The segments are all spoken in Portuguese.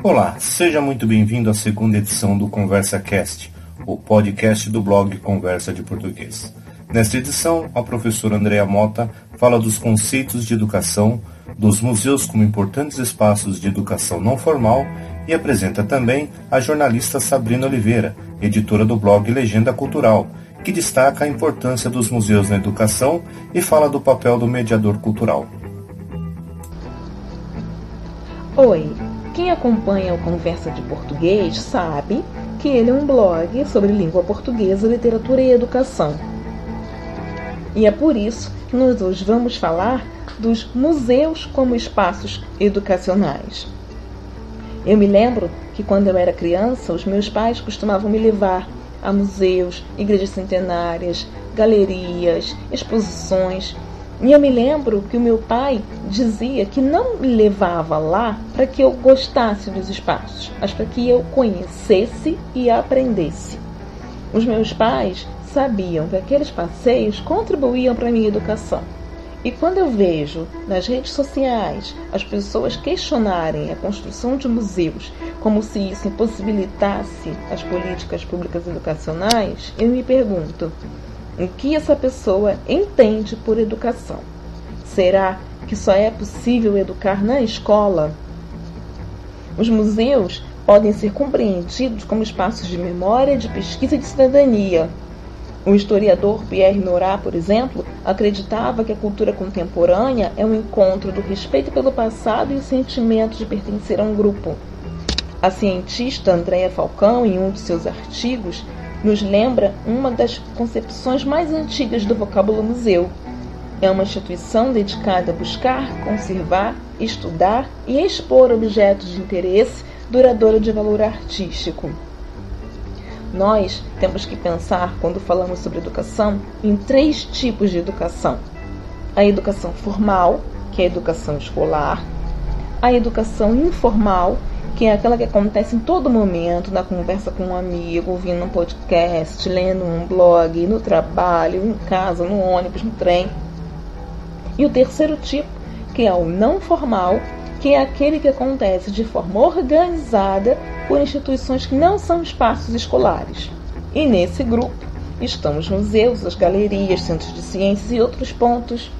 Olá, seja muito bem-vindo à segunda edição do Conversa Cast, o podcast do blog Conversa de Português. Nesta edição, a professora Andrea Mota fala dos conceitos de educação, dos museus como importantes espaços de educação não formal e apresenta também a jornalista Sabrina Oliveira, editora do blog Legenda Cultural, que destaca a importância dos museus na educação e fala do papel do mediador cultural. Oi, quem acompanha o Conversa de Português sabe que ele é um blog sobre língua portuguesa, literatura e educação. E é por isso que nós hoje vamos falar dos museus como espaços educacionais. Eu me lembro que quando eu era criança, os meus pais costumavam me levar a museus, igrejas centenárias, galerias, exposições e eu me lembro que o meu pai dizia que não me levava lá para que eu gostasse dos espaços, mas para que eu conhecesse e aprendesse. Os meus pais sabiam que aqueles passeios contribuíam para a minha educação. E quando eu vejo nas redes sociais as pessoas questionarem a construção de museus como se isso impossibilitasse as políticas públicas educacionais, eu me pergunto: o que essa pessoa entende por educação. Será que só é possível educar na escola? Os museus podem ser compreendidos como espaços de memória, de pesquisa e de cidadania. O historiador Pierre Nora, por exemplo, acreditava que a cultura contemporânea é um encontro do respeito pelo passado e o sentimento de pertencer a um grupo. A cientista Andrea Falcão, em um de seus artigos, nos lembra uma das concepções mais antigas do vocábulo museu. É uma instituição dedicada a buscar, conservar, estudar e expor objetos de interesse duradouro de valor artístico. Nós temos que pensar, quando falamos sobre educação, em três tipos de educação: a educação formal, que é a educação escolar, a educação informal, que é aquela que acontece em todo momento, na conversa com um amigo, ouvindo um podcast, lendo um blog, no trabalho, em casa, no ônibus, no trem. E o terceiro tipo, que é o não formal, que é aquele que acontece de forma organizada por instituições que não são espaços escolares. E nesse grupo estão os museus, as galerias, centros de ciências e outros pontos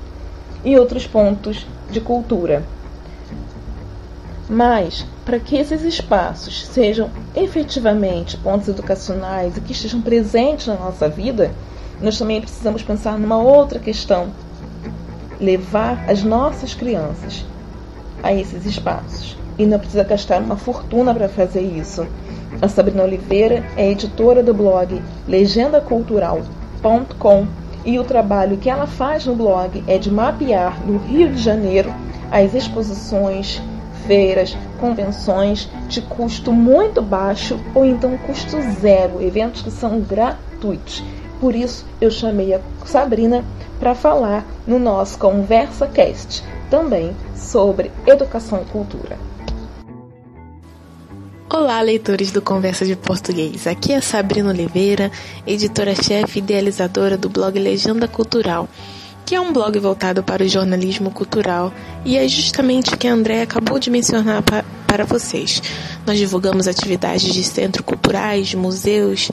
e outros pontos de cultura. Mas, para que esses espaços sejam efetivamente pontos educacionais e que estejam presentes na nossa vida, nós também precisamos pensar numa outra questão: levar as nossas crianças a esses espaços. E não precisa gastar uma fortuna para fazer isso. A Sabrina Oliveira é editora do blog legendacultural.com e o trabalho que ela faz no blog é de mapear no Rio de Janeiro as exposições feiras, convenções de custo muito baixo ou então custo zero, eventos que são gratuitos. Por isso eu chamei a Sabrina para falar no nosso Conversa Cast, também sobre educação e cultura. Olá, leitores do Conversa de Português. Aqui é Sabrina Oliveira, editora-chefe e idealizadora do blog Legenda Cultural que é um blog voltado para o jornalismo cultural e é justamente o que a André acabou de mencionar pa para vocês. Nós divulgamos atividades de centros culturais, museus,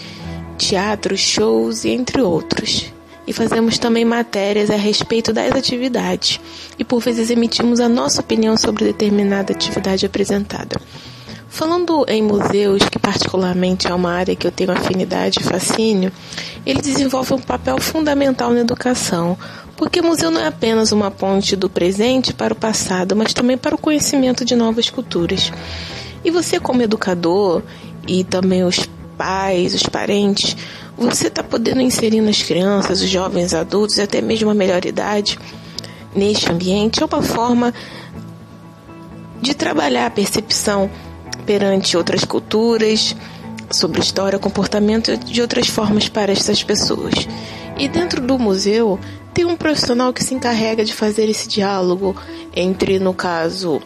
teatros, shows e entre outros. E fazemos também matérias a respeito das atividades e por vezes emitimos a nossa opinião sobre determinada atividade apresentada. Falando em museus, que particularmente é uma área que eu tenho afinidade e fascínio, ele desenvolve um papel fundamental na educação, porque o museu não é apenas uma ponte do presente para o passado, mas também para o conhecimento de novas culturas. E você, como educador, e também os pais, os parentes, você está podendo inserir nas crianças, os jovens adultos, até mesmo a melhor idade, neste ambiente, é uma forma de trabalhar a percepção perante outras culturas, sobre história, comportamento de outras formas para essas pessoas. E dentro do museu tem um profissional que se encarrega de fazer esse diálogo entre, no caso,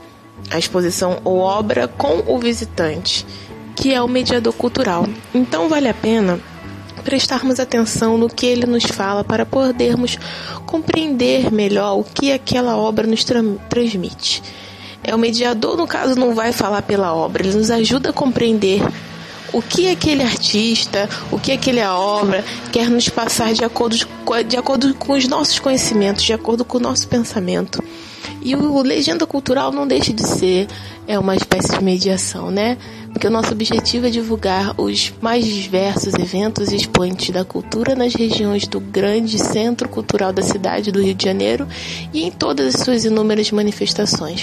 a exposição ou obra com o visitante, que é o mediador cultural. Então vale a pena prestarmos atenção no que ele nos fala para podermos compreender melhor o que aquela obra nos tra transmite. É o mediador, no caso, não vai falar pela obra, ele nos ajuda a compreender o que aquele artista, o que aquela obra quer nos passar de acordo, de acordo com os nossos conhecimentos, de acordo com o nosso pensamento. E o Legenda Cultural não deixa de ser é uma espécie de mediação, né? Porque o nosso objetivo é divulgar os mais diversos eventos e expoentes da cultura nas regiões do grande centro cultural da cidade do Rio de Janeiro e em todas as suas inúmeras manifestações.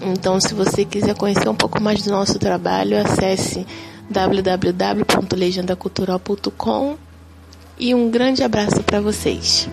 Então, se você quiser conhecer um pouco mais do nosso trabalho, acesse www.legendacultural.com e um grande abraço para vocês.